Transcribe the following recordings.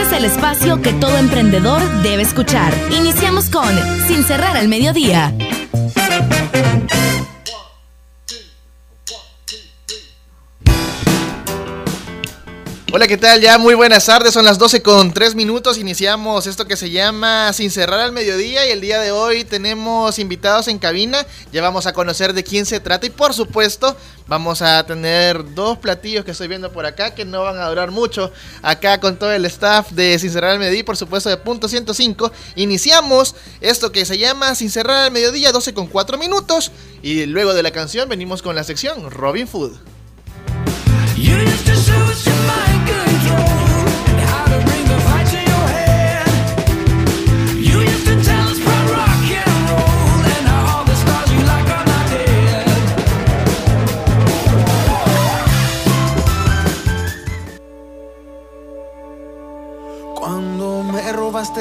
es el espacio que todo emprendedor debe escuchar. Iniciamos con Sin cerrar al mediodía. Hola, ¿qué tal? Ya muy buenas tardes, son las 12 con 3 minutos, iniciamos esto que se llama Sin cerrar al mediodía y el día de hoy tenemos invitados en cabina, ya vamos a conocer de quién se trata y por supuesto vamos a tener dos platillos que estoy viendo por acá que no van a durar mucho acá con todo el staff de Sin cerrar al mediodía por supuesto de punto 105, iniciamos esto que se llama Sin cerrar al mediodía 12 con 4 minutos y luego de la canción venimos con la sección Robin Food. Cuando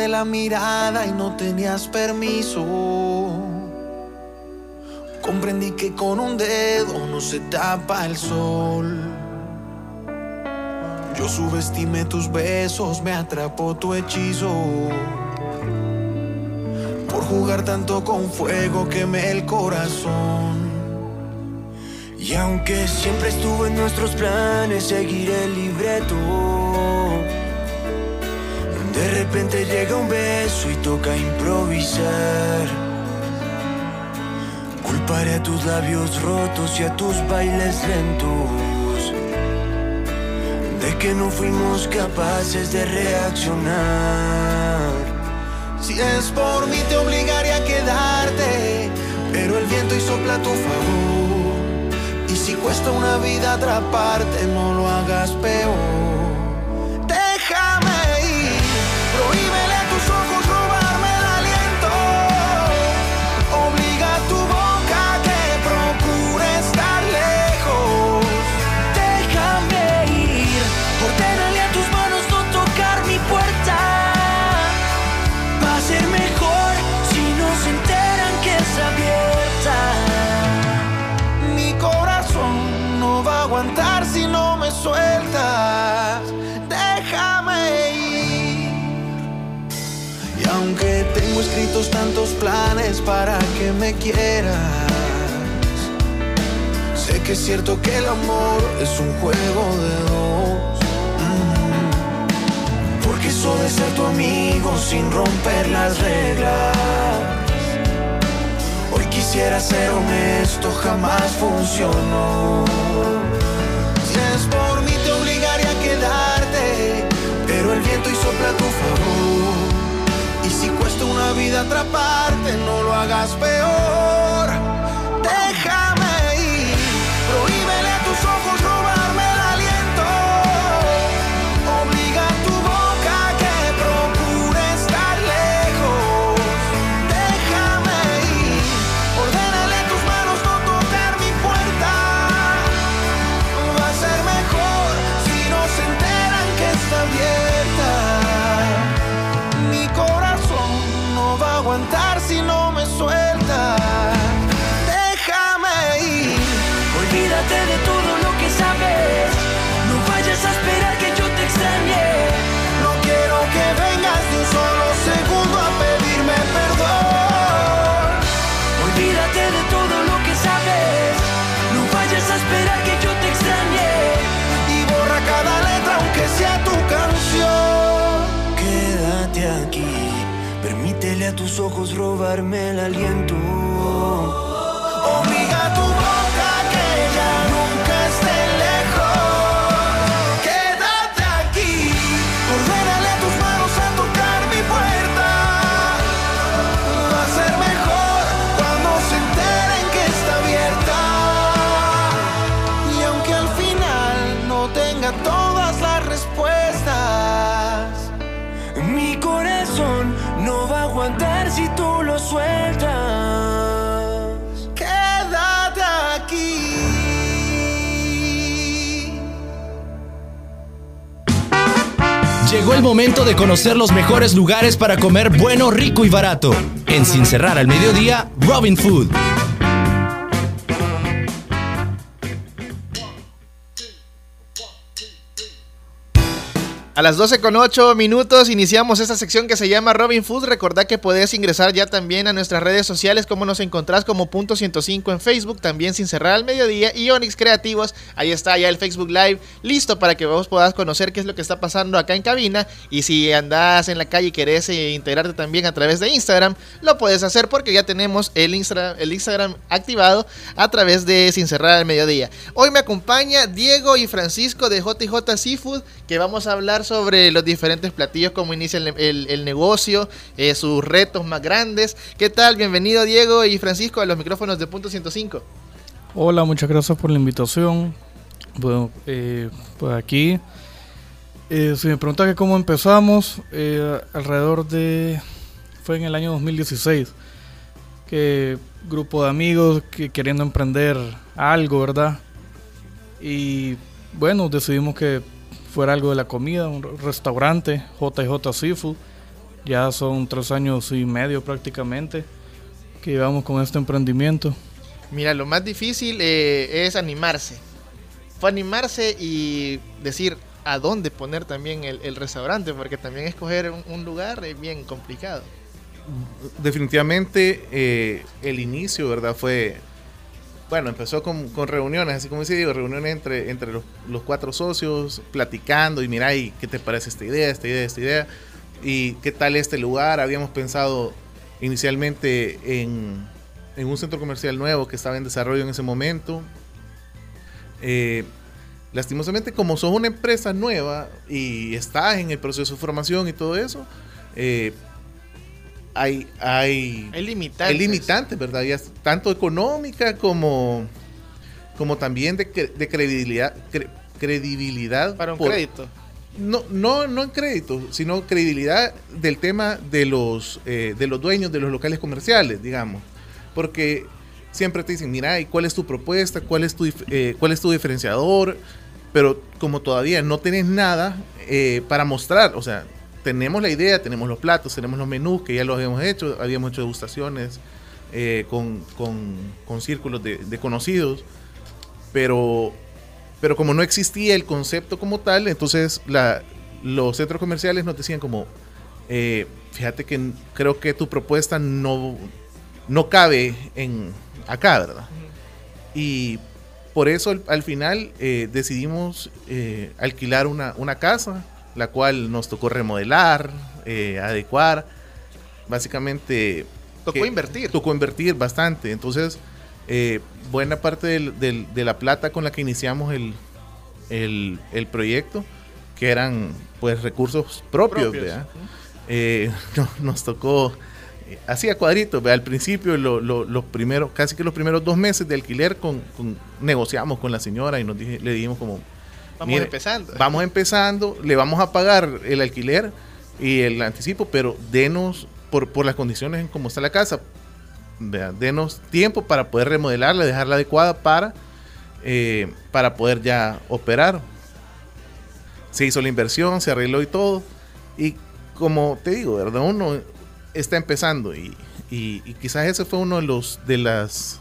la mirada y no tenías permiso, comprendí que con un dedo no se tapa el sol. Yo subestimé tus besos, me atrapó tu hechizo. Por jugar tanto con fuego quemé el corazón. Y aunque siempre estuvo en nuestros planes seguir el libreto, de repente llega un beso y toca improvisar. Culparé a tus labios rotos y a tus bailes lentos de que no fuimos capaces de reaccionar. Si es por mí te obligaría a quedarte, pero el viento y sopla a tu favor. Y si cuesta una vida atraparte, no lo hagas peor. Tantos planes para que me quieras, sé que es cierto que el amor es un juego de dos. Mm. Porque eso de ser tu amigo sin romper las reglas. Hoy quisiera ser honesto, jamás funcionó. Si es por mí te obligaría a quedarte, pero el viento y sopla a tu favor. Una vida atraparte, no lo hagas peor. Olvídate de todo lo que sabes. No vayas a esperar que yo te extrañe. No quiero que vengas de un solo segundo a pedirme perdón. Olvídate de todo lo que sabes. No vayas a esperar que yo te extrañe. Y borra cada letra aunque sea tu canción. Quédate aquí. Permítele a tus ojos robarme el aliento. Obliga a tu Llegó el momento de conocer los mejores lugares para comer bueno, rico y barato. En Sin Cerrar al Mediodía, Robin Food. A las 12 con 8 minutos iniciamos esta sección que se llama Robin Food. Recordá que podés ingresar ya también a nuestras redes sociales, como nos encontrás como punto 105 en Facebook, también sin cerrar al mediodía, y Onyx Creativos. Ahí está ya el Facebook Live listo para que vos puedas conocer qué es lo que está pasando acá en cabina. Y si andás en la calle y querés eh, integrarte también a través de Instagram, lo puedes hacer porque ya tenemos el, el Instagram activado a través de Sin cerrar al mediodía. Hoy me acompaña Diego y Francisco de JJ Seafood, que vamos a hablar sobre los diferentes platillos, cómo inicia el, el- el negocio, eh, sus retos más grandes. ¿Qué tal? Bienvenido Diego y Francisco a los micrófonos de Punto 105. Hola, muchas gracias por la invitación. Bueno, eh, pues aquí, eh, si me preguntas que cómo empezamos, eh, alrededor de, fue en el año 2016, que grupo de amigos que queriendo emprender algo, ¿verdad? Y bueno, decidimos que fuera algo de la comida, un restaurante, JJ Seafood. Ya son tres años y medio prácticamente que llevamos con este emprendimiento. Mira, lo más difícil eh, es animarse. Fue animarse y decir a dónde poner también el, el restaurante, porque también escoger un, un lugar es bien complicado. definitivamente eh, el inicio, ¿verdad? Fue, bueno, empezó con, con reuniones, así como dice digo, reuniones entre, entre los, los cuatro socios, platicando y mira, ¿y qué te parece esta idea, esta idea, esta idea? ¿Y qué tal este lugar? Habíamos pensado inicialmente en, en un centro comercial nuevo que estaba en desarrollo en ese momento. Eh, lastimosamente, como sos una empresa nueva y estás en el proceso de formación y todo eso, eh, hay, hay, Hay limitantes. hay limitantes, ¿verdad? Ya es tanto económica como, como también de, cre- de credibilidad. cre- credibilidad Para un por- crédito. no, no, no en crédito, sino credibilidad del tema de los, eh, de los dueños de los locales comerciales, digamos. Porque siempre te dicen, mira, ¿y cuál es tu propuesta? ¿Cuál es tu, eh, cuál es tu diferenciador? Pero como todavía no tenés nada eh, para mostrar, o sea, tenemos la idea, tenemos los platos, tenemos los menús que ya los habíamos hecho, habíamos hecho degustaciones eh, con, con- con círculos de, conocidos, pero pero como no existía el concepto como tal, entonces los centros comerciales nos decían como, eh, fíjate que creo que tu propuesta no, no cabe en acá, ¿verdad? Y por eso al, al final eh, decidimos eh, alquilar una, una casa, la cual nos tocó remodelar, eh, adecuar, básicamente... Tocó que- invertir. Tocó invertir bastante, entonces eh, buena parte del- del- de la plata con la que iniciamos el, el, el proyecto, que eran pues recursos propios, Propios. ¿verdad? Eh, no- nos tocó eh, así a cuadritos, ¿verdad? al principio lo- lo- los primeros, casi que los primeros dos meses de alquiler con, con- negociamos con la señora y nos dije- le dijimos como Vamos Mire, empezando. vamos empezando, le vamos a pagar el alquiler y el anticipo, pero denos por, por las condiciones en cómo está la casa, denos tiempo para poder remodelarla, dejarla adecuada para, eh, para poder ya operar. Se hizo la inversión, se arregló y todo. Y como te digo, ¿verdad? Uno está empezando y, y- y quizás ese fue uno de los de las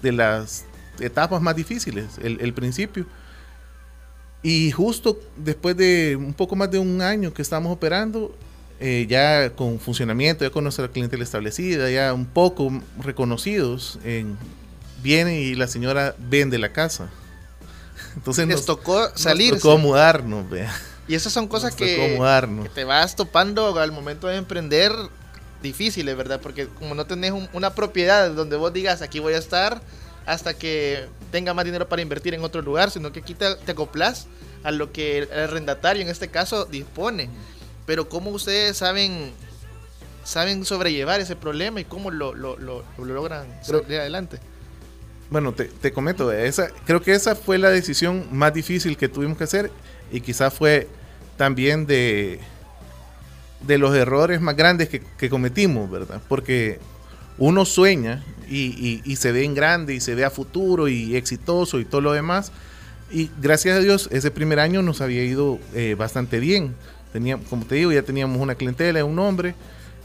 de las etapas más difíciles, el, el principio. Y justo después de un poco más de un año que estamos operando, eh, ya con funcionamiento, ya con nuestra clientela establecida, ya un poco reconocidos, en- viene y la señora vende la casa. Entonces Les nos, tocó salir. nos tocó mudarnos, vea. Y esas son cosas Nos que, que te vas topando al momento de emprender difíciles, ¿verdad? Porque como no tenés un- una propiedad donde vos digas aquí voy a estar hasta que tenga más dinero para invertir en otro lugar, sino que aquí te, te acoplas a lo que el arrendatario en este caso dispone. Pero cómo ustedes saben saben sobrellevar ese problema y cómo lo, lo, lo- lo logran Pero- salir adelante. Bueno, te, te comento, esa, creo que esa fue la decisión más difícil que tuvimos que hacer y quizás fue también de, de los errores más grandes que, que cometimos, ¿verdad? Porque uno sueña y, y- y se ve en grande y se ve a futuro y exitoso y todo lo demás. Y gracias a Dios, ese primer año nos había ido eh, bastante bien. Teníamos, como te digo, ya teníamos una clientela, un nombre,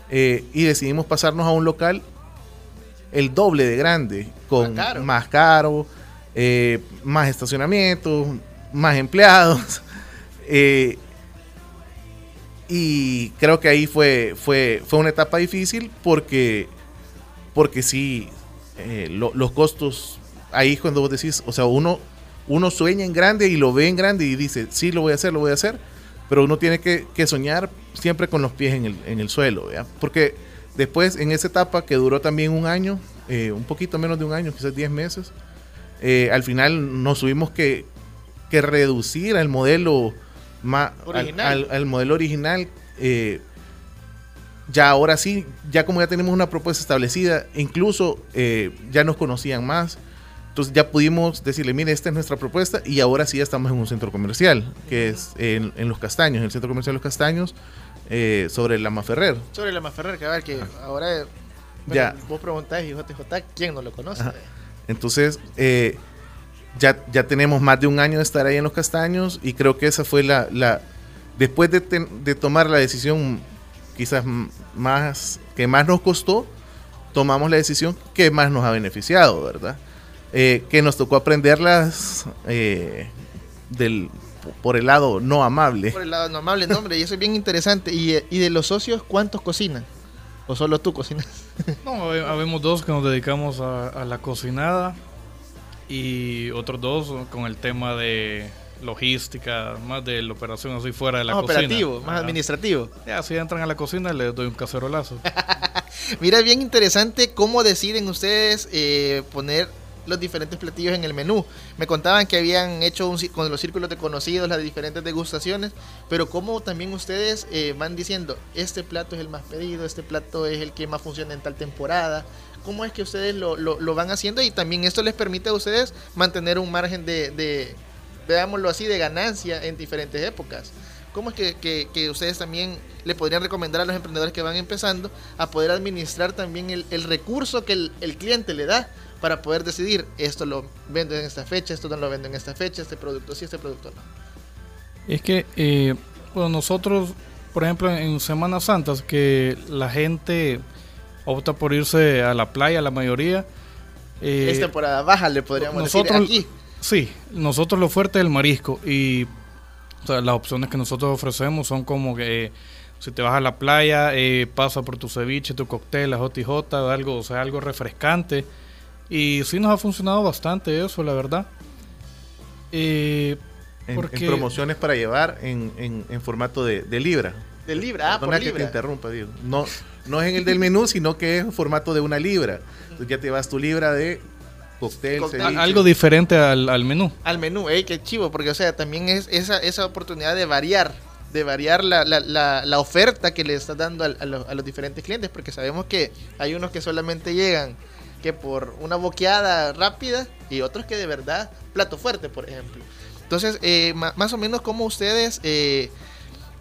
eh, y decidimos pasarnos a un local el doble de grande, con Más caro. más caro, eh, más estacionamientos, más empleados. eh, y creo que ahí fue, fue, fue una etapa difícil porque, porque sí, eh, lo- los costos, ahí cuando vos decís, o sea, uno, uno sueña en grande y lo ve en grande y dice, sí, lo voy a hacer, lo voy a hacer, pero uno tiene que, que soñar siempre con los pies en el, en el suelo, porque después en esa etapa que duró también un año, eh, un poquito menos de un año, quizás 10 meses, eh, al final nos tuvimos que, que reducir al modelo ma- al- Original. Al, al modelo original. eh, ya ahora sí, ya como ya tenemos una propuesta establecida, incluso eh, ya nos conocían más. Entonces ya pudimos decirle, mire, esta es nuestra propuesta y ahora sí ya estamos en un centro comercial, que es en, en Los Castaños, en el centro comercial Los Castaños, eh, sobre la Maferrer. Sobre la Maferrer, cabal, que ahora eh, bueno, Ya. vos preguntás y JJ, ¿quién no lo conoce? Ajá. Entonces, eh, ya, ya tenemos más de un año de estar ahí en los castaños y creo que esa fue la... la después de, ten- de tomar la decisión quizás más que más nos costó, tomamos la decisión que más nos ha beneficiado, ¿verdad? Eh, que nos tocó aprenderlas eh, del, por el lado no amable. Por el lado no amable nombre, y eso es bien interesante. Y, eh, y de los socios, ¿cuántos cocinan? ¿O solo tú cocinas? No, habe- habemos dos que nos dedicamos a, a la cocinada y otros dos con el tema de logística, más de la operación así fuera de la más cocina. operativo, más Ajá. administrativo. Ya, si entran a la cocina les doy un cacerolazo. Mira, es bien interesante cómo deciden ustedes eh, poner los diferentes platillos en el menú. Me contaban que habían hecho un, con los círculos de conocidos las diferentes degustaciones, pero cómo también ustedes eh, van diciendo, este plato es el más pedido, este plato es el que más funciona en tal temporada. ¿Cómo es que ustedes lo, lo- lo van haciendo? Y también esto les permite a ustedes mantener un margen de, de, veámoslo así, de ganancia en diferentes épocas. ¿Cómo es que, que- que ustedes también le podrían recomendar a los emprendedores que van empezando a poder administrar también el, el recurso que el, el cliente le da para poder decidir esto lo vendo en esta fecha, esto no lo vendo en esta fecha, este producto sí, este producto no? Es que, eh, bueno, nosotros, por ejemplo, en Semanas Santas, que la gente opta por irse a la playa, la mayoría. eh, es temporada baja, le podríamos nosotros, decir aquí. Sí, nosotros lo fuerte es el marisco y o sea, las opciones que nosotros ofrecemos son como que eh, si te vas a la playa, eh, pasa por tu ceviche, tu cóctel, la JJ, algo, o sea, algo refrescante. Y sí nos ha funcionado bastante eso, la verdad. Eh, En, en porque promociones para llevar en, en- en formato de, de libra. De libra, ah, por que te libra. interrumpa, digo. No, no es en el del menú, sino que es en formato de una libra. Entonces ya te vas tu libra de cóctel, Cóctel. ceviche. algo diferente al, al menú. Al menú, ey, qué chivo, porque o sea, también es esa, esa oportunidad de variar, de variar la, la, la, la oferta que le estás dando a, los, a los diferentes clientes, porque sabemos que hay unos que solamente llegan que por una boqueada rápida y otros que de verdad, plato fuerte, por ejemplo. Entonces, eh, más o menos cómo ustedes eh,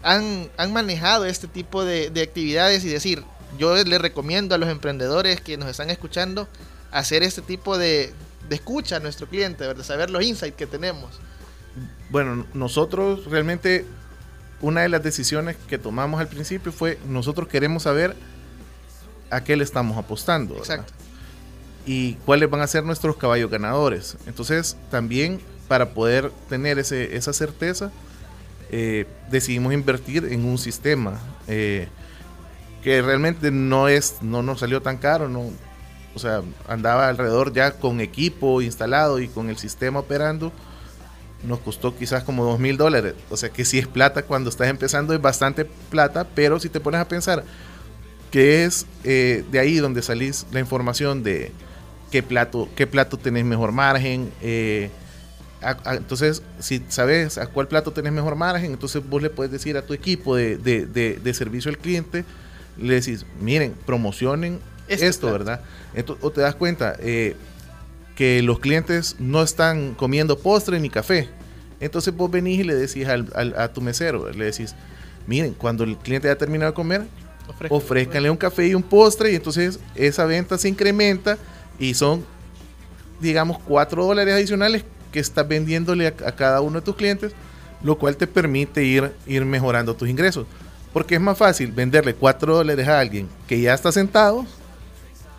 han, han manejado este tipo de, de actividades y decir, yo les recomiendo a los emprendedores que nos están escuchando hacer este tipo de, de escucha a nuestro cliente, ¿verdad? saber los insights que tenemos. Bueno, nosotros realmente una de las decisiones que tomamos al principio fue nosotros queremos saber a qué le estamos apostando. ¿verdad? Exacto. y cuáles van a ser nuestros caballos ganadores. Entonces, también para poder tener ese, esa certeza, eh, decidimos invertir en un sistema eh, que realmente no es, no nos salió tan caro, no, o sea, andaba alrededor ya con equipo instalado y con el sistema operando. Nos costó quizás como dos mil dólares. O sea que si es plata cuando estás empezando, es bastante plata, pero si te pones a pensar que es eh, de ahí donde salís la información de qué plato, qué plato tenés mejor margen. eh, a- a- entonces, si sabes a cuál plato tenés mejor margen, entonces vos le puedes decir a tu equipo de, de- de- de servicio al cliente, le decís, miren, promocionen Esto. ¿verdad? Ento- o te das cuenta eh, que los clientes no están comiendo postre ni café. Entonces vos venís y le decís al- al- a tu mesero, le decís, miren, cuando el cliente ya terminado de comer, Ofrezcan- ofrézcanle un café y un postre y entonces esa venta se incrementa y son, digamos, 4 dólares adicionales que estás vendiéndole a, a cada uno de tus clientes lo cual te permite ir, ir mejorando tus ingresos. Porque es más fácil venderle 4 dólares a alguien que ya está sentado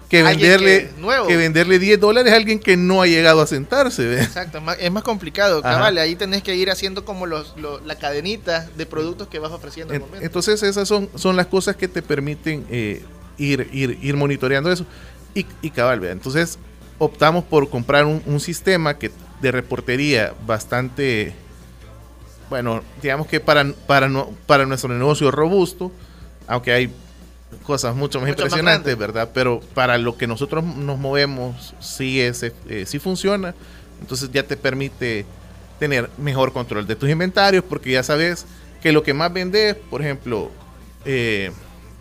que venderle, que- nuevo. que venderle 10 dólares a alguien que no ha llegado a sentarse. ¿ve? Exacto, es más complicado, cabal. Ahí tenés que ir haciendo como los, lo- la cadenita de productos que vas ofreciendo al En- momento. Entonces esas son, son las cosas que te permiten eh, ir, ir, ir monitoreando eso. Y, y cabal, entonces optamos por comprar un, un sistema que de reportería bastante, bueno, digamos que para, para, no, para nuestro negocio robusto, aunque hay cosas mucho más Mucho impresionantes. ¿verdad? Pero para lo que nosotros nos movemos, sí, es, eh, sí funciona. Entonces ya te permite tener mejor control de tus inventarios porque ya sabes que lo que más vendes, por ejemplo, eh,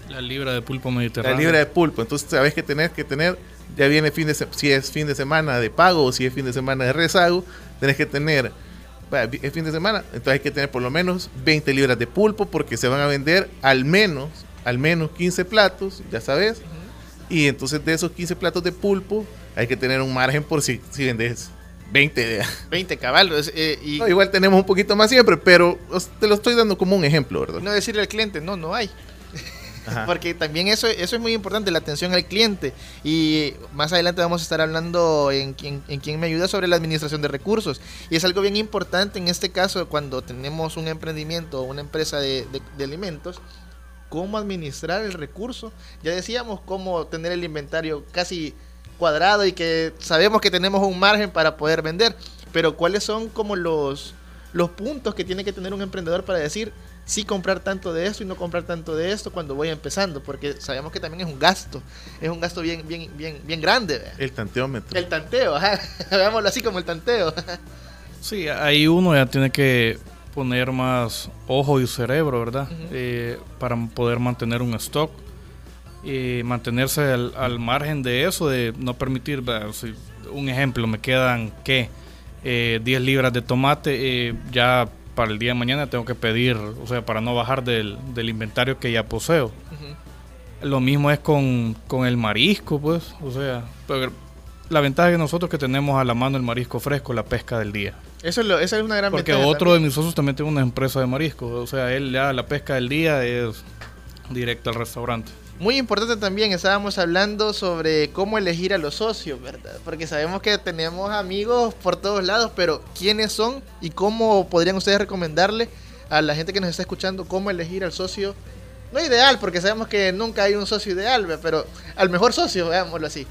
La libra de pulpo la mediterráneo. libra de pulpo, entonces sabes que tenés que tener, ya viene fin de si es fin de semana de pago o si es fin de semana de rezago, tenés que tener, es fin de semana, entonces hay que tener por lo menos 20 libras de pulpo porque se van a vender al menos, al menos 15 platos, ya sabes, y entonces de esos 15 platos de pulpo hay que tener un margen por si, si vendes 20 de 20 caballos. eh, y No, igual tenemos un poquito más siempre, pero te lo estoy dando como un ejemplo, ¿verdad? no decirle al cliente, no, no hay. Porque también eso, eso es muy importante, la atención al cliente. Y más adelante vamos a estar hablando en quien, en quien me ayuda sobre la administración de recursos. Y es algo bien importante en este caso cuando tenemos un emprendimiento o una empresa de, de- de alimentos, cómo administrar el recurso. Ya decíamos cómo tener el inventario casi cuadrado y que sabemos que tenemos un margen para poder vender. Pero cuáles son como los, los puntos que tiene que tener un emprendedor para decir sí comprar tanto de esto y no comprar tanto de esto cuando voy empezando, porque sabemos que también es un gasto, es un gasto bien, bien, bien, bien grande. El tanteómetro. El tanteo, ajá. veámoslo así como el tanteo. Sí, ahí uno ya tiene que poner más ojo y cerebro, ¿verdad? Ujú. Eh, para poder mantener un stock y mantenerse al, al margen de eso, de no permitir. Si un ejemplo, me quedan, ¿qué? Eh, 10 libras de tomate, eh, ya para el día de mañana tengo que pedir, o sea, para no bajar del, del inventario que ya poseo. Lo mismo es con, con el marisco, pues, o sea, la ventaja que nosotros que tenemos a la mano el marisco fresco, la pesca del día. Eso es, lo, esa es una gran Porque otro de mis socios también tiene una empresa de marisco. O sea, él ya la pesca del día es directo al restaurante. Muy importante también, estábamos hablando sobre cómo elegir a los socios, ¿verdad? Porque sabemos que tenemos amigos por todos lados, pero ¿quiénes son y cómo podrían ustedes recomendarle a la gente que nos está escuchando cómo elegir al socio? No ideal, porque sabemos que nunca hay un socio ideal, ¿verdad? pero al mejor socio, veámoslo así.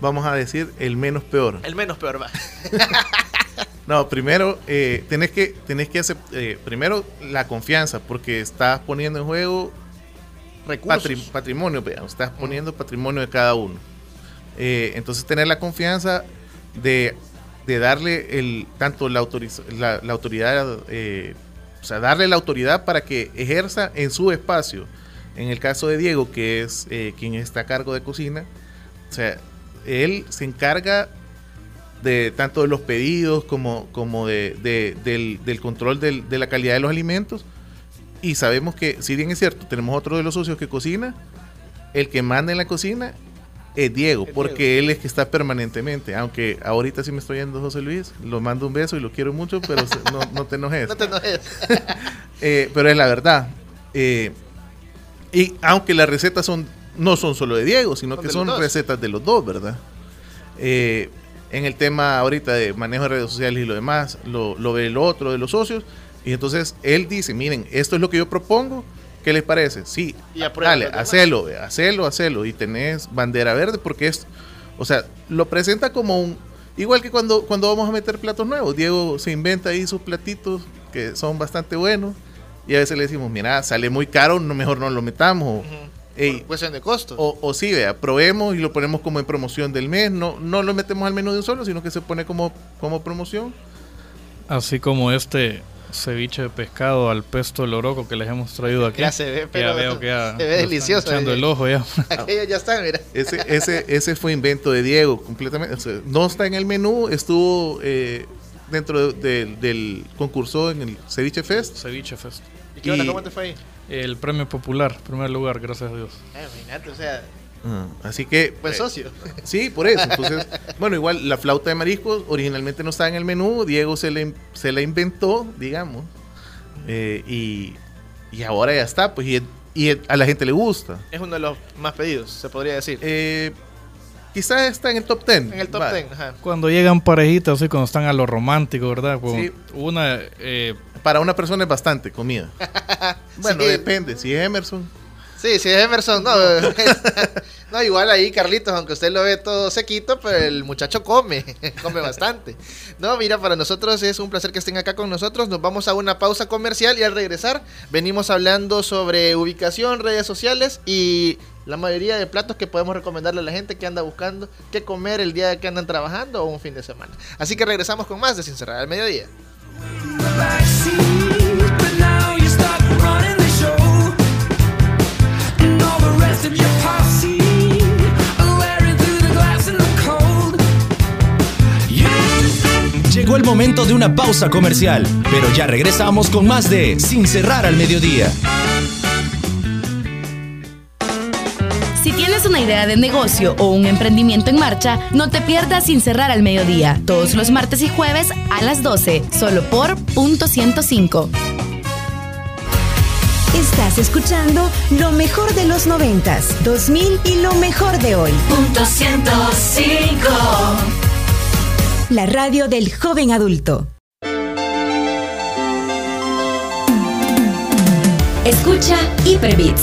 Vamos a decir el menos peor. El menos peor va. No, primero eh, tenés que tenés que hacer eh, primero la confianza porque estás poniendo en juego patri- patrimonio, estás poniendo patrimonio de cada uno. Eh, entonces tener la confianza de, de darle el tanto la, la, la autoridad, eh, o sea, darle la autoridad para que ejerza en su espacio. En el caso de Diego, que es eh, quien está a cargo de cocina, o sea, él se encarga de tanto de los pedidos como, como de, de- del, del control del- de la calidad de los alimentos. Y sabemos que, si bien es cierto, tenemos otro de los socios que cocina, el que manda en la cocina es Diego, porque él es que está permanentemente. Aunque ahorita sí me estoy yendo José Luis, lo mando un beso y lo quiero mucho, pero no, no te enojes. No te enojes. Eh, pero es la verdad. Eh, y aunque las recetas son no son solo de Diego, sino Son que son dos. recetas de los dos, ¿verdad? Eh, en el tema ahorita de manejo de redes sociales y lo demás, lo, lo ve el otro de los socios. Y entonces él dice, miren, esto es lo que yo propongo, ¿qué les parece? Sí, Y dale, hacelo, hacelo, hacelo. Y tenés bandera verde porque es, o sea, lo presenta como un, igual que cuando, cuando vamos a meter platos nuevos. Diego se inventa ahí sus platitos que son bastante buenos. Y a veces le decimos, mira, sale muy caro, no, mejor no lo metamos. O, "Ey, Por cuestión de costo. o, o sí, vea, probemos y lo ponemos como en promoción del mes. No, no lo metemos al menú de un solo, sino que se pone como, como promoción. Así como este ceviche de pescado al pesto loroco que les hemos traído aquí. Ya se ve, pero ya veo que ya se ve delicioso, Echando eh. el ojo ya. Aquellos ya están, mira. Ese, ese, ese fue invento de Diego, completamente. o sea, no está en el menú, estuvo eh, dentro de- del- del concurso en el Ceviche Fest. ceviche fest. ¿Y qué onda? ¿Cómo te fue ahí? El premio popular, primer lugar, gracias a Dios. Ah, imagínate, o sea, Ah, así que... Eh, socio. Sí, por eso. Entonces, bueno, igual la flauta de mariscos originalmente no estaba en el menú, Diego se la, se la inventó, digamos, eh, y, y ahora ya está, pues, y, y a la gente le gusta. Es uno de los más pedidos, se podría decir. Eh, quizás está en el top 10. en el top va. 10, ajá. Cuando llegan parejitas, así cuando están a lo romántico, ¿verdad? Como Sí. Una, eh, Para una persona es bastante comida. bueno, Sí. depende. Si es Emerson, Sí, sí, es Emerson, no. no, igual ahí, Carlitos, aunque usted lo ve todo sequito, pero el muchacho come, come bastante. No, mira, para nosotros es un placer que estén acá con nosotros. Nos vamos a una pausa comercial y al regresar venimos hablando sobre ubicación, redes sociales y la mayoría de platos que podemos recomendarle a la gente que anda buscando qué comer el día que andan trabajando o un fin de semana. Así que regresamos con más de Sin Cerrar al Mediodía. Llegó el momento de una pausa comercial, pero ya regresamos con más de Sin cerrar al mediodía. Si tienes una idea de negocio o un emprendimiento en marcha, no te pierdas sin cerrar al mediodía, todos los martes y jueves a las 12, solo por punto 105. Estás escuchando lo mejor de los noventas, 2000 y lo mejor de hoy. Punto 105. La radio del joven adulto. Escucha Hyperbits,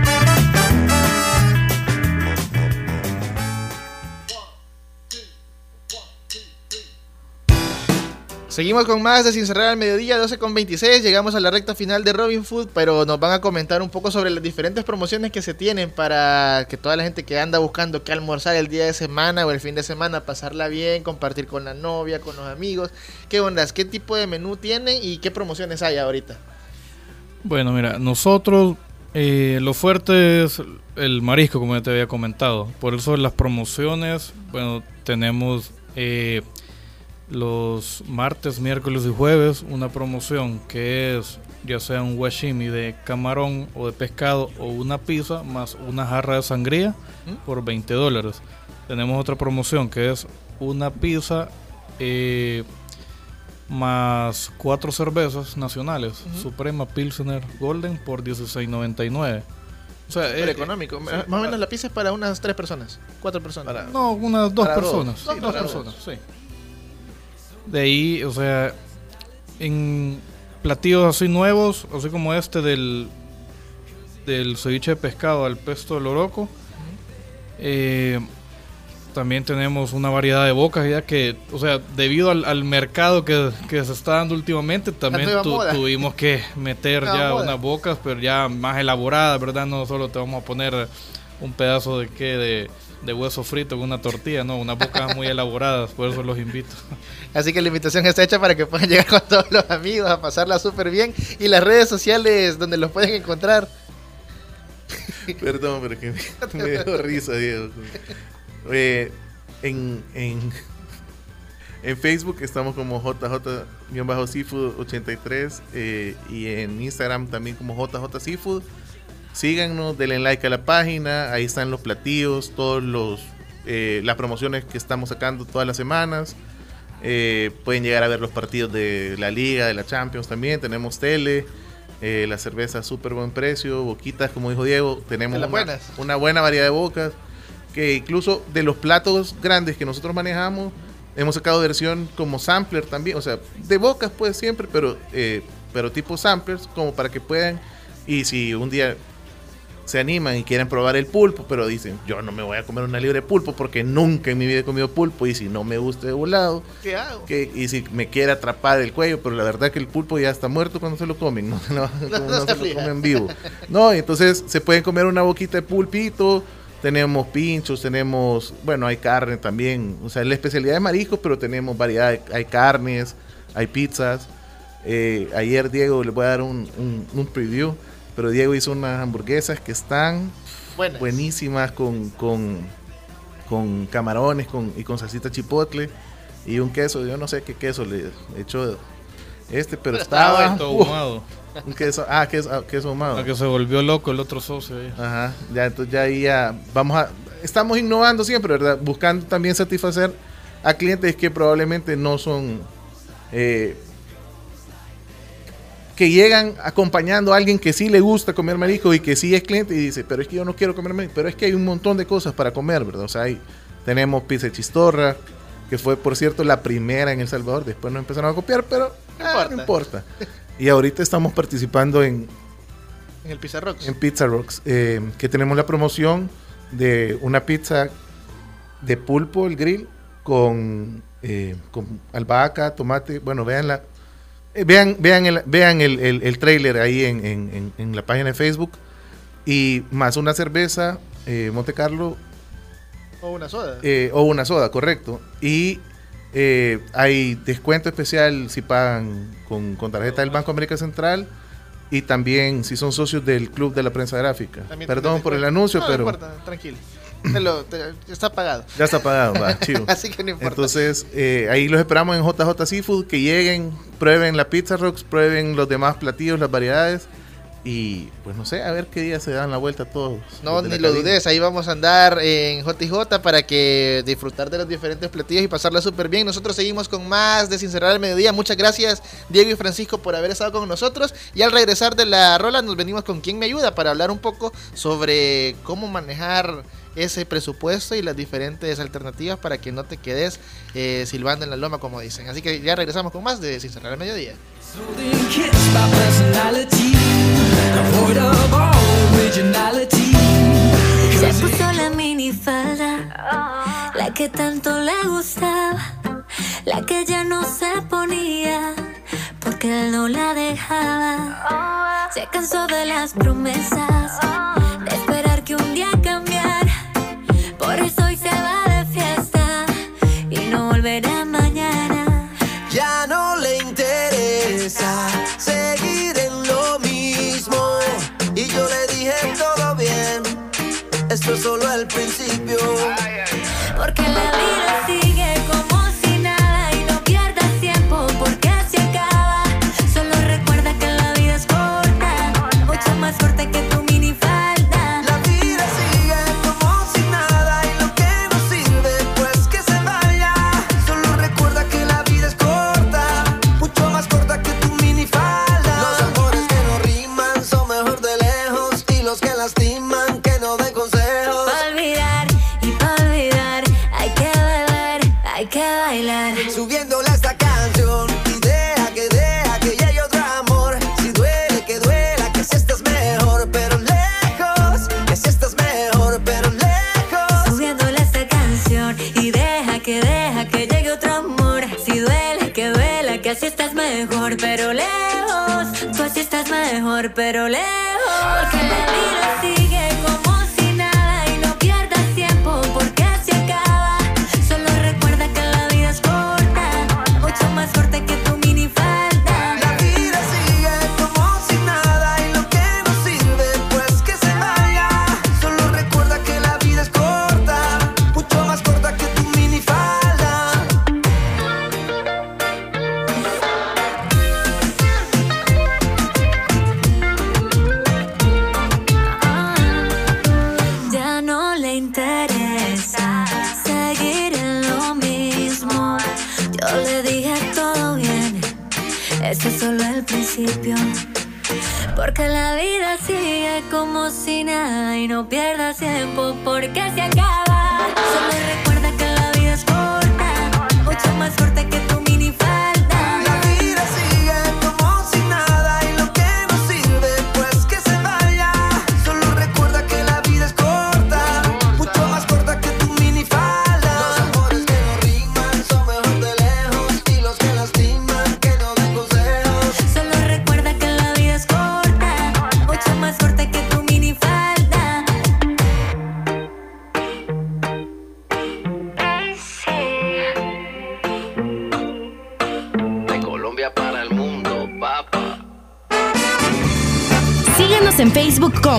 Seguimos con más de Sin Cerrar al Mediodía, 12 con 26. Llegamos a la recta final de Robin Food, pero nos van a comentar un poco sobre las diferentes promociones que se tienen para que toda la gente que anda buscando qué almorzar el día de semana o el fin de semana, pasarla bien, compartir con la novia, con los amigos. ¿Qué ondas? ¿Qué tipo de menú tienen y qué promociones hay ahorita? Bueno, mira, nosotros eh, lo fuerte es el marisco, como ya te había comentado. Por eso las promociones, bueno, tenemos eh, los martes, miércoles y jueves una promoción que es ya sea un washimi de camarón o de pescado o una pizza más una jarra de sangría por 20 dólares. Tenemos otra promoción que es una pizza eh, más cuatro cervezas nacionales, Suprema Pilsner Golden por 16.99. O sea, Súper eh, económico. sí, Más o menos la pizza es para unas tres personas, cuatro personas. no, unas dos personas. Sí, dos dos. personas, sí. De ahí, o sea, en platillos así nuevos, así como este del del ceviche de pescado al pesto de loroco. eh, también tenemos una variedad de bocas ya que, o sea, debido al, al mercado que, que se está dando últimamente, también tu- tuvimos que meter ya moda. unas bocas, pero ya más elaboradas, ¿verdad? No solo te vamos a poner un pedazo de qué, de, de hueso frito con una tortilla, no, unas bocas muy elaboradas, por eso los invito. Así que la invitación está hecha para que puedan llegar con todos los amigos a pasarla súper bien. Y las redes sociales donde los pueden encontrar. Perdón, pero que me, me dio risa, Diego. Eh, en, en, en Facebook estamos como JJ-Seafood83 eh, y en Instagram también como JJ Seafood. Síganos, denle like a la página, ahí están los platillos, todos los eh, las promociones que estamos sacando todas las semanas. Eh, pueden llegar a ver los partidos de la Liga, de la Champions también. Tenemos tele, eh, la cerveza a súper buen precio, boquitas, como dijo Diego. Tenemos una, una buena variedad de bocas. Que incluso de los platos grandes que nosotros manejamos, hemos sacado versión como sampler también. O sea, de bocas pues siempre, pero, eh, pero tipo samplers, como para que puedan Y si un día se animan y quieren probar el pulpo, pero dicen, yo no me voy a comer una libre de pulpo porque nunca en mi vida he comido pulpo y si no me gusta de volado, ¿Qué hago? que, y si me quiere atrapar el cuello, pero la verdad que el pulpo ya está muerto cuando se lo comen, no, se lo- no no se se lo comen vivo. No, entonces se pueden comer una boquita de pulpito, tenemos pinchos, tenemos, bueno, hay carne también, o sea, la especialidad de mariscos, pero tenemos variedad, hay carnes, hay pizzas. Eh, ayer Diego le voy a dar un, un- un preview, pero Diego hizo unas hamburguesas que están Buenas. buenísimas con, con, con camarones con, y con salsita chipotle y un queso, yo no sé qué queso le echó este, pero Pero estaba. Todo ahumado. un queso, ah, queso, ah, queso ahumado. A que se volvió loco el otro socio ahí. Ajá, ya entonces ya ahí ya vamos a estamos innovando siempre, ¿verdad? Buscando también satisfacer a clientes que probablemente no son eh, que llegan acompañando a alguien que sí le gusta comer marisco y que sí es cliente y dice, pero es que yo no quiero comer marisco, pero es que hay un montón de cosas para comer, ¿verdad? O sea, hay, tenemos pizza de chistorra, que fue por cierto la primera en El Salvador, después nos empezaron a copiar, pero ah, no importa. Y ahorita estamos participando en, En el Pizza Rocks. en Pizza Rocks, eh, que tenemos la promoción de una pizza de pulpo, el grill, con, eh, con albahaca, tomate. Bueno, véanla. Eh, vean vean, el, vean el, el, el trailer ahí en, en- en- la página de Facebook. Y más una cerveza, eh, Monte Carlo, O una soda. eh, o una soda, correcto. Y eh, hay descuento especial si pagan con, con tarjeta del Banco América Central y también si son socios del Club de la Prensa Gráfica. También Perdón por el anuncio, No, pero No importa, tranquilo. Te lo- te- está pagado. ya está pagado, va, chivo. Así que no importa. Entonces, eh, ahí los esperamos en JJ Seafood, que lleguen, prueben la Pizza Rocks, prueben los demás platillos, las variedades. Y pues no sé, a ver qué día se dan la vuelta todos. No, ni lo cabina. dudes, ahí vamos a andar en JJ para que disfrutar de los diferentes platillos y pasarla súper bien. Nosotros seguimos con más de Sin Cerrar al Mediodía. Muchas gracias Diego y Francisco por haber estado con nosotros. Y al regresar de la rola nos venimos con quién me ayuda para hablar un poco sobre cómo manejar ese presupuesto y las diferentes alternativas para que no te quedes eh, silbando en la loma como dicen. Así que ya regresamos con más de Sin Cerrar al Mediodía. Se puso la minifalda, la que tanto le gustaba, la que ya no se ponía, porque él no la dejaba. Se cansó de las promesas, seguir en lo mismo. Y yo le dije todo bien, esto es solo el principio. Porque bailar. Subiéndole a esta canción y deja que deja que llegue otro amor. Si duele que duela, que si estás mejor, pero lejos. Que si estás mejor, pero lejos. Subiéndole esta canción y deja que deja que llegue otro amor. Si duele, que duela, que así estás mejor, pero lejos. Tú así estás mejor, pero lejos.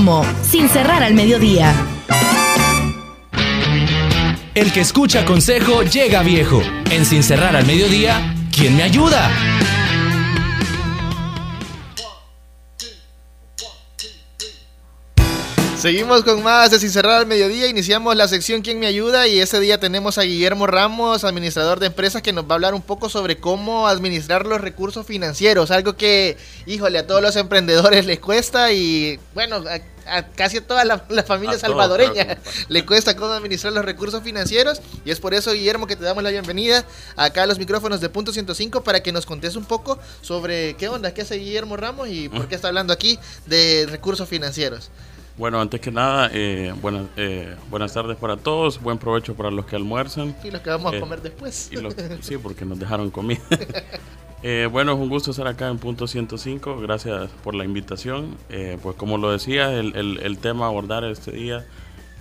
Como Sin cerrar al mediodía. El que escucha consejo llega viejo. En Sin cerrar al mediodía, ¿quién me ayuda? Seguimos con más de Sin Cerrar al Mediodía. Iniciamos la sección ¿Quién me ayuda? Y ese día tenemos a Guillermo Ramos, administrador de empresas, que nos va a hablar un poco sobre cómo administrar los recursos financieros. Algo que, híjole, a todos los emprendedores les cuesta y, bueno, a, a casi a toda la, la familia A salvadoreña le cuesta cómo administrar los recursos financieros. Y es por eso, Guillermo, que te damos la bienvenida acá a los micrófonos de Punto 105 para que nos contes un poco sobre qué onda, qué hace Guillermo Ramos y por qué está hablando aquí de recursos financieros. Bueno, antes que nada, eh, buenas, eh, buenas tardes para todos, buen provecho para los que almuerzan. Y los que vamos a Eh, comer después. y los- sí, porque nos dejaron comida. Bueno, es un gusto estar acá en Punto 105, gracias por la invitación. Pues como lo decía, el, el- el tema a abordar este día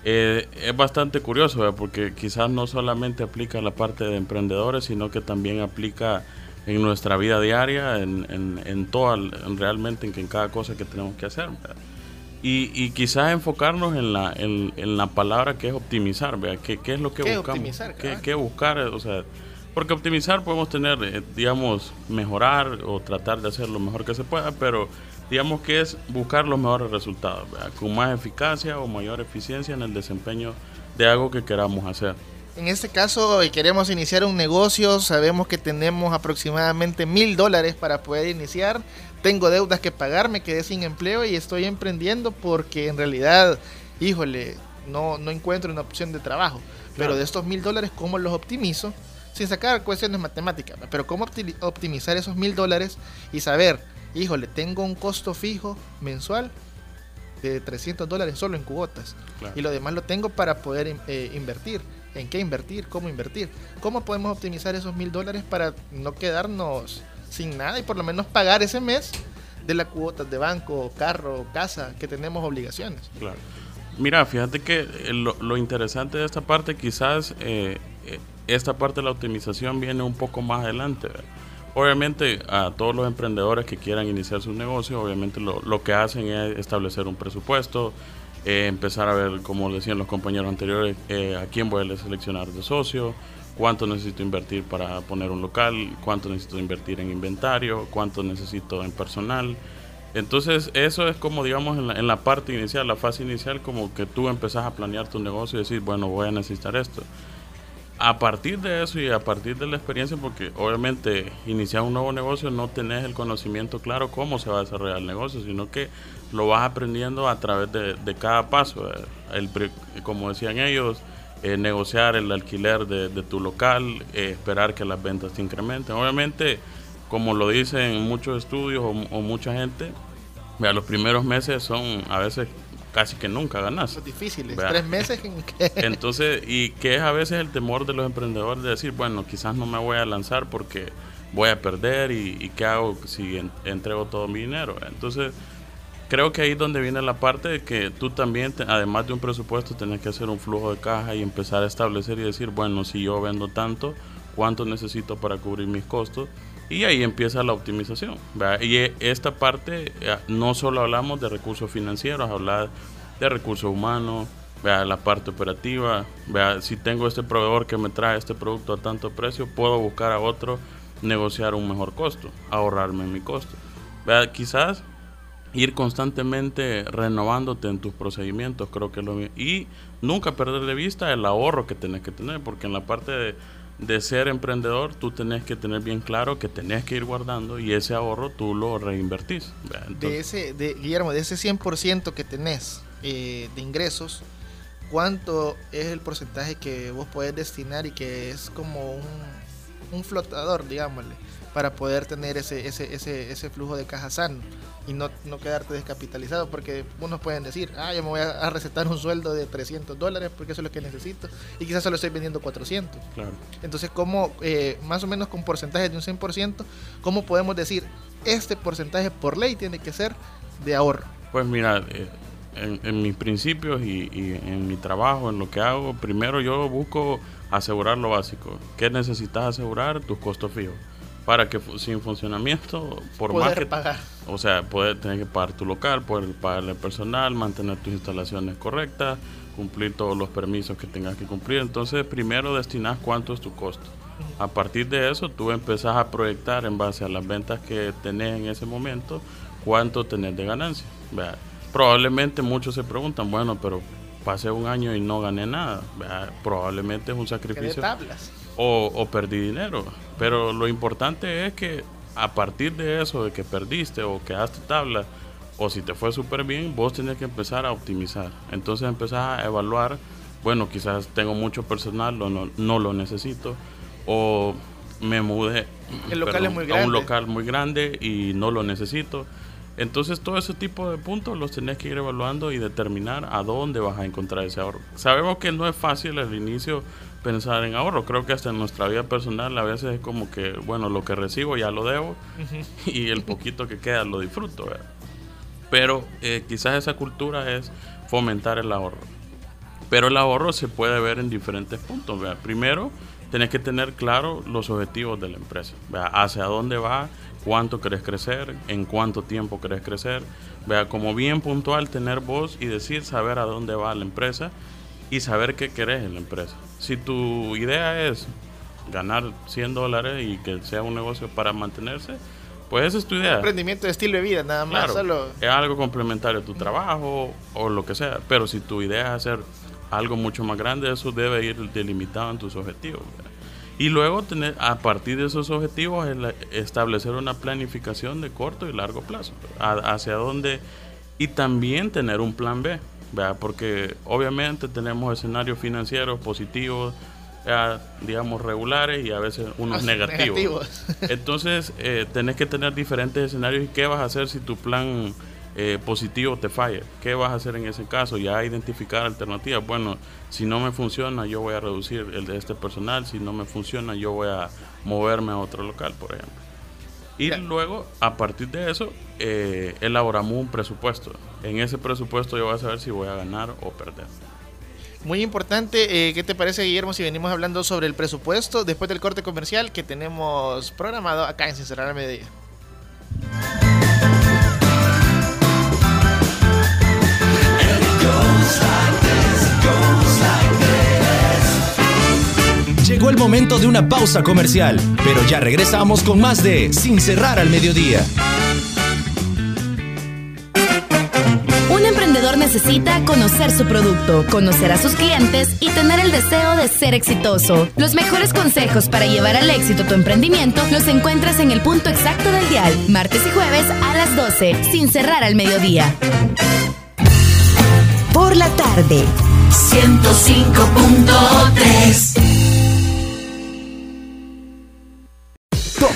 es bastante curioso, porque quizás no solamente aplica a la parte de emprendedores, sino que también aplica en nuestra vida diaria, en, en, en toda, en realmente en, cada cosa que tenemos que hacer. ¿verdad? Y, y quizás enfocarnos en la, en, en la palabra que es optimizar, ¿verdad? ¿Qué, qué es lo que ¿Qué buscamos? optimizar, ¿Qué, cabal? qué buscar? O sea, porque optimizar podemos tener, eh, digamos, mejorar o tratar de hacer lo mejor que se pueda, pero digamos que es buscar los mejores resultados, ¿verdad? con más eficacia o mayor eficiencia en el desempeño de algo que queramos hacer. En este caso, eh, queremos iniciar un negocio, sabemos que tenemos aproximadamente mil dólares para poder iniciar, tengo deudas que pagar, me quedé sin empleo y estoy emprendiendo porque en realidad, híjole, no, no encuentro una opción de trabajo. Pero de estos mil dólares, ¿cómo los optimizo? Sin sacar cuestiones matemáticas, pero ¿cómo opti- optimizar esos mil dólares y saber, híjole, tengo un costo fijo mensual de 300 dólares solo en cubotas? Claro. y lo demás lo tengo para poder eh, invertir. ¿En qué invertir? ¿Cómo invertir? ¿Cómo podemos optimizar esos mil dólares para no quedarnos sin nada y por lo menos pagar ese mes de las cuotas de banco, carro, casa, que tenemos obligaciones? Claro. Mira, fíjate que eh, lo, interesante de esta parte, quizás eh, eh, esta parte de la optimización viene un poco más adelante. Obviamente, a todos los emprendedores que quieran iniciar su negocio, obviamente lo, que hacen es establecer un presupuesto, empezar a ver, como decían los compañeros anteriores, a quién voy a seleccionar de socio, cuánto necesito invertir para poner un local, cuánto necesito invertir en inventario, cuánto necesito en personal. Entonces, eso es como, digamos, en la, en la parte inicial, la fase inicial, como que tú empezás a planear tu negocio y decir, bueno, voy a necesitar esto. A partir de eso y a partir de la experiencia, porque obviamente iniciar un nuevo negocio no tenés el conocimiento claro cómo se va a desarrollar el negocio, sino que lo vas aprendiendo a través de, de cada paso. El, como decían ellos, eh, negociar el alquiler de, de tu local, eh, esperar que las ventas se incrementen. Obviamente, como lo dicen muchos estudios o, o mucha gente, vea, los primeros meses son a veces casi que nunca ganas. Son difíciles. Tres meses en que... Entonces, y que es a veces el temor de los emprendedores de decir, bueno, quizás no me voy a lanzar porque voy a perder y, y qué hago si en- entrego todo mi dinero. Entonces, creo que ahí es donde viene la parte de que tú también, además de un presupuesto, tenés que hacer un flujo de caja y empezar a establecer y decir, bueno, si yo vendo tanto, ¿cuánto necesito para cubrir mis costos? Y ahí empieza la optimización. Y eh, esta parte, eh, no solo hablamos de recursos financieros, hablar de recursos humanos, vea la parte operativa, vea si tengo este proveedor que me trae este producto a tanto precio, puedo buscar a otro, negociar un mejor costo, ahorrarme mi costo. Vea, quizás ir constantemente renovándote en tus procedimientos, creo que es lo mi- Y nunca perder de vista el ahorro que tenés que tener, porque en la parte de, de ser emprendedor, tú tenés que tener bien claro que tenés que ir guardando y ese ahorro tú lo reinvertís. de ese, de, Guillermo, de ese 100% que tenés eh, de ingresos, ¿cuánto es el porcentaje que vos podés destinar y que es como un, un flotador, digámosle, para poder tener ese, ese, ese, ese flujo de caja sano y no, no quedarte descapitalizado? Porque unos pueden decir, ah, yo me voy a, recetar un sueldo de 300 dólares porque eso es lo que necesito y quizás solo estoy vendiendo 400. Claro. Entonces, ¿cómo, eh, más o menos con porcentajes de un 100%, cómo podemos decir, este porcentaje por ley tiene que ser de ahorro? Pues mira, eh, en, en mis principios y, y en mi trabajo, en lo que hago, primero yo busco asegurar lo básico. ¿Qué necesitas asegurar? Tus costos fijos. para que sin funcionamiento, por Poder más que... pagar. O sea, poder tener que pagar tu local, poder pagarle personal, mantener tus instalaciones correctas, cumplir todos los permisos que tengas que cumplir. Entonces, primero destinas cuánto es tu costo. A partir de eso, tú empezás a proyectar en base a las ventas que tenés en ese momento, cuánto tenés de ganancia. Vea, Probablemente muchos se preguntan, bueno, pero pasé un año y no gané nada. Vea, Probablemente es un sacrificio o, o perdí dinero. Pero lo importante es que a partir de eso, de que perdiste o quedaste tabla, o si te fue súper bien, vos tenés que empezar a optimizar. Entonces empezás a evaluar, bueno, quizás tengo mucho personal o no, no lo necesito, o me mudé El local es muy a un local muy grande y no lo necesito. Entonces todo ese tipo de puntos los tenés que ir evaluando y determinar a dónde vas a encontrar ese ahorro. Sabemos que no es fácil al inicio pensar en ahorro. Creo que hasta en nuestra vida personal a veces es como que, bueno, lo que recibo ya lo debo y el poquito que queda lo disfruto. ¿verdad? Pero eh, quizás esa cultura es fomentar el ahorro. Pero el ahorro se puede ver en diferentes puntos. ¿verdad? Primero, tenés que tener claro los objetivos de la empresa. ¿verdad? Hacia dónde va, cuánto querés crecer, en cuánto tiempo querés crecer. ¿verdad? Como bien puntual, tener voz y decir, saber a dónde va la empresa y saber qué querés en la empresa. Si tu idea es ganar 100 dólares y que sea un negocio para mantenerse, pues esa es tu idea. Emprendimiento de estilo de vida, nada más. Claro, Solo es algo complementario a tu trabajo o lo que sea. Pero si tu idea es hacer algo mucho más grande, eso debe ir delimitado en tus objetivos. ¿verdad? Y luego, tener, a partir de esos objetivos, el- establecer una planificación de corto y largo plazo. a- hacia dónde. Y también tener un plan B. ¿verdad? Porque obviamente tenemos escenarios financieros positivos, digamos regulares y a veces unos negativos. negativos. Entonces, eh, tenés que tener diferentes escenarios y qué vas a hacer si tu plan eh, positivo te falla. ¿Qué vas a hacer en ese caso? Ya identificar alternativas. Bueno, si no me funciona, yo voy a reducir el de este personal. Si no me funciona, yo voy a moverme a otro local, por ejemplo. Y luego, a partir de eso, eh, elaboramos un presupuesto. En ese presupuesto yo voy a saber si voy a ganar o perder. Muy importante, eh, ¿qué te parece Guillermo si venimos hablando sobre el presupuesto después del corte comercial que tenemos programado acá en Sincerar al Mediodía? Llegó el momento de una pausa comercial, pero ya regresamos con más de Sin cerrar al mediodía. Emprendedor necesita conocer su producto, conocer a sus clientes y tener el deseo de ser exitoso. Los mejores consejos para llevar al éxito tu emprendimiento los encuentras en el punto exacto del dial, martes y jueves a las 12, sin cerrar al mediodía. Por la tarde. 105.3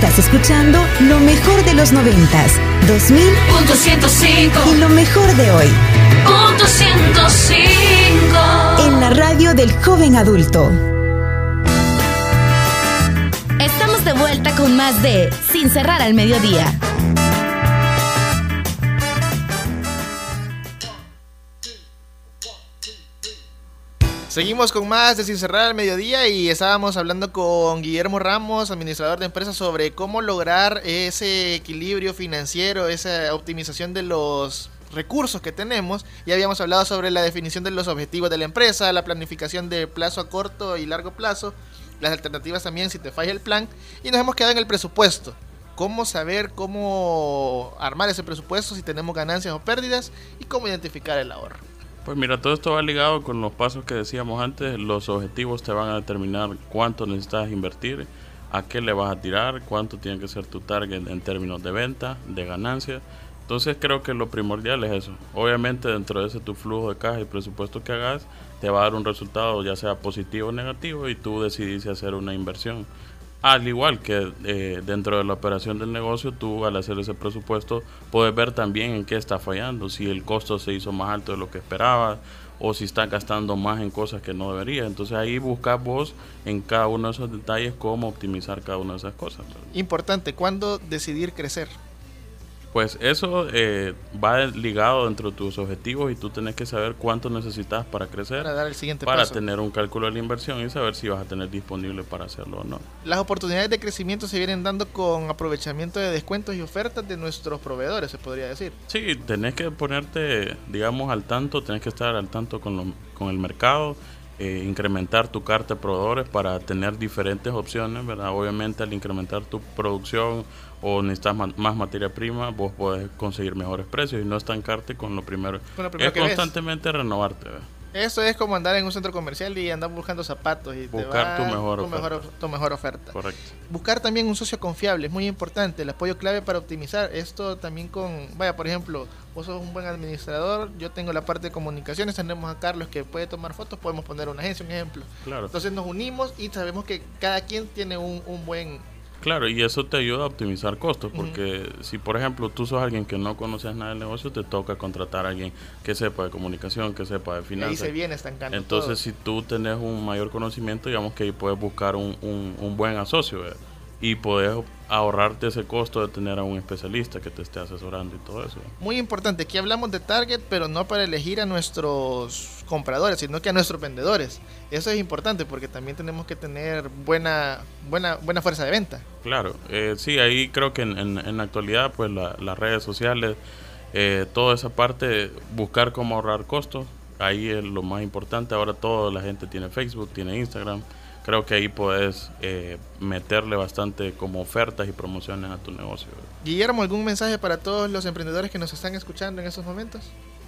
Estás escuchando lo mejor de los noventas, 2000 Punto 105 y lo mejor de hoy Punto 105 en la radio del joven adulto. Estamos de vuelta con más de Sin cerrar al mediodía. Seguimos con más de Sin Cerrar al Mediodía y estábamos hablando con Guillermo Ramos, administrador de empresas, sobre cómo lograr ese equilibrio financiero, esa optimización de los recursos que tenemos. Ya habíamos hablado sobre la definición de los objetivos de la empresa, la planificación de plazo a corto y largo plazo, las alternativas también si te falla el plan y nos hemos quedado en el presupuesto. Cómo saber cómo armar ese presupuesto, si tenemos ganancias o pérdidas y cómo identificar el ahorro. Pues mira, todo esto va ligado con los pasos que decíamos antes. Los objetivos te van a determinar cuánto necesitas invertir, a qué le vas a tirar, cuánto tiene que ser tu target en términos de venta, de ganancia. Entonces creo que lo primordial es eso. Obviamente dentro de ese tu flujo de caja y presupuesto que hagas, te va a dar un resultado ya sea positivo o negativo y tú decidís hacer una inversión. Al igual que eh, dentro de la operación del negocio, tú al hacer ese presupuesto puedes ver también en qué está fallando, si el costo se hizo más alto de lo que esperabas o si estás gastando más en cosas que no deberías. Entonces ahí buscas vos en cada uno de esos detalles cómo optimizar cada una de esas cosas. Importante, ¿cuándo decidir crecer? Pues eso eh, va ligado dentro de tus objetivos y tú tenés que saber cuánto necesitas para crecer, Para dar el siguiente para paso. tener un cálculo de la inversión y saber si vas a tener disponible para hacerlo o no. Las oportunidades de crecimiento se vienen dando con aprovechamiento de descuentos y ofertas de nuestros proveedores, se podría decir. Sí, tenés que ponerte, digamos, al tanto, tenés que estar al tanto con, lo- con el mercado, eh, incrementar tu carta de proveedores para tener diferentes opciones, ¿verdad? Obviamente al incrementar tu producción o necesitas más materia prima, vos podés conseguir mejores precios y no estancarte con lo primero. Con lo primero es que ves. constantemente renovarte, ¿verdad? Eso es como andar en un centro comercial y andar buscando zapatos y te Buscar va tu mejor tu oferta. mejor, tu mejor oferta. Correcto. Buscar también un socio confiable es muy importante, el apoyo clave para optimizar esto también con, vaya, por ejemplo, vos sos un buen administrador, yo tengo la parte de comunicaciones, tenemos a Carlos que puede tomar fotos, podemos poner una agencia, un ejemplo. Claro. Entonces nos unimos y sabemos que cada quien tiene un, un buen... Claro, y eso te ayuda a optimizar costos, porque si por ejemplo tú sos alguien que no conoces nada del negocio, te toca contratar a alguien que sepa de comunicación, que sepa de Ahí finanzas. se viene estancando Entonces, todo. si tú tenés un mayor conocimiento, digamos que ahí puedes buscar un, un, un buen asocio ¿verdad? Y puedes ahorrarte ese costo de tener a un especialista que te esté asesorando y todo eso. Muy importante, aquí hablamos de target, pero no para elegir a nuestros compradores, sino que a nuestros vendedores. Eso es importante porque también tenemos que tener buena, buena, buena fuerza de venta. Claro, eh, sí, ahí creo que en, en- en la actualidad, pues la- las redes sociales, eh, toda esa parte, buscar cómo ahorrar costos, ahí es lo más importante. Ahora toda la gente tiene Facebook, tiene Instagram. Creo que ahí puedes eh, meterle bastante como ofertas y promociones a tu negocio. Guillermo, ¿algún mensaje para todos los emprendedores que nos están escuchando en estos momentos?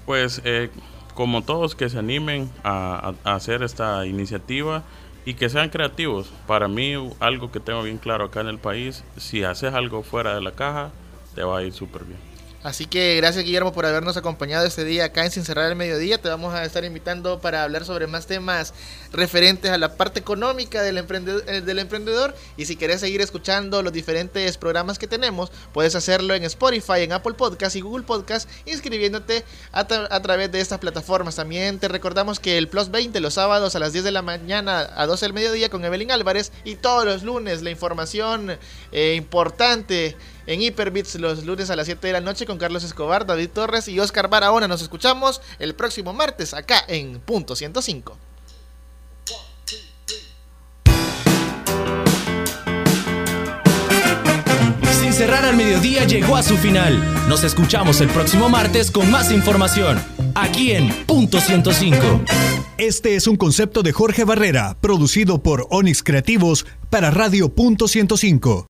Pues eh, como todos que se animen a, a- a hacer esta iniciativa y que sean creativos. Para mí algo que tengo bien claro acá en el país, si haces algo fuera de la caja, te va a ir súper bien. Así que gracias Guillermo por habernos acompañado este día acá en Sin Cerrar el Mediodía. Te vamos a estar invitando para hablar sobre más temas referentes a la parte económica del, emprende- eh, del emprendedor. Y si querés seguir escuchando los diferentes programas que tenemos, puedes hacerlo en Spotify, en Apple Podcast y Google Podcast, inscribiéndote a, tra- a través de estas plataformas. También te recordamos que el Plus 20 los sábados a las 10 de la mañana a 12 del mediodía con Evelyn Álvarez y todos los lunes la información eh, importante en Hyperbits los lunes a las 7 de la noche con Carlos Escobar, David Torres y Oscar Barahona. Nos escuchamos el próximo martes acá en Punto 105. Sin cerrar al mediodía llegó a su final. Nos escuchamos el próximo martes con más información. Aquí en Punto 105. Este es un concepto de Jorge Barrera, producido por Onix Creativos para Radio Punto 105.